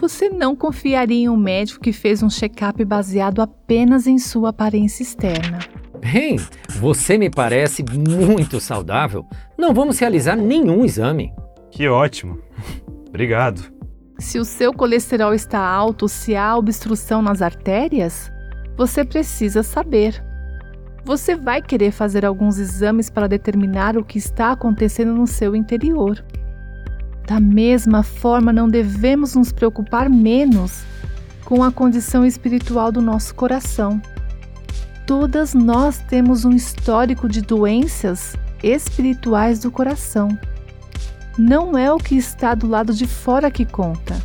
Você não confiaria em um médico que fez um check-up baseado apenas em sua aparência externa. Bem, você me parece muito saudável. Não vamos realizar nenhum exame. Que ótimo. Obrigado. Se o seu colesterol está alto, se há obstrução nas artérias, você precisa saber. Você vai querer fazer alguns exames para determinar o que está acontecendo no seu interior. Da mesma forma, não devemos nos preocupar menos com a condição espiritual do nosso coração. Todas nós temos um histórico de doenças espirituais do coração. Não é o que está do lado de fora que conta.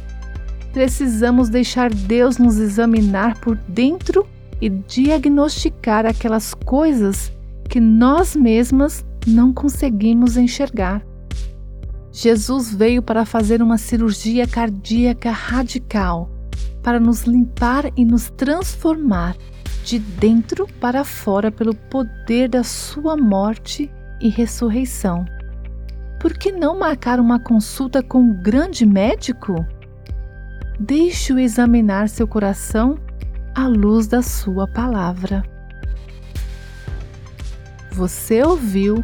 Precisamos deixar Deus nos examinar por dentro e diagnosticar aquelas coisas que nós mesmas não conseguimos enxergar. Jesus veio para fazer uma cirurgia cardíaca radical, para nos limpar e nos transformar de dentro para fora pelo poder da Sua morte e ressurreição. Por que não marcar uma consulta com um grande médico? Deixe-o examinar seu coração à luz da Sua palavra. Você ouviu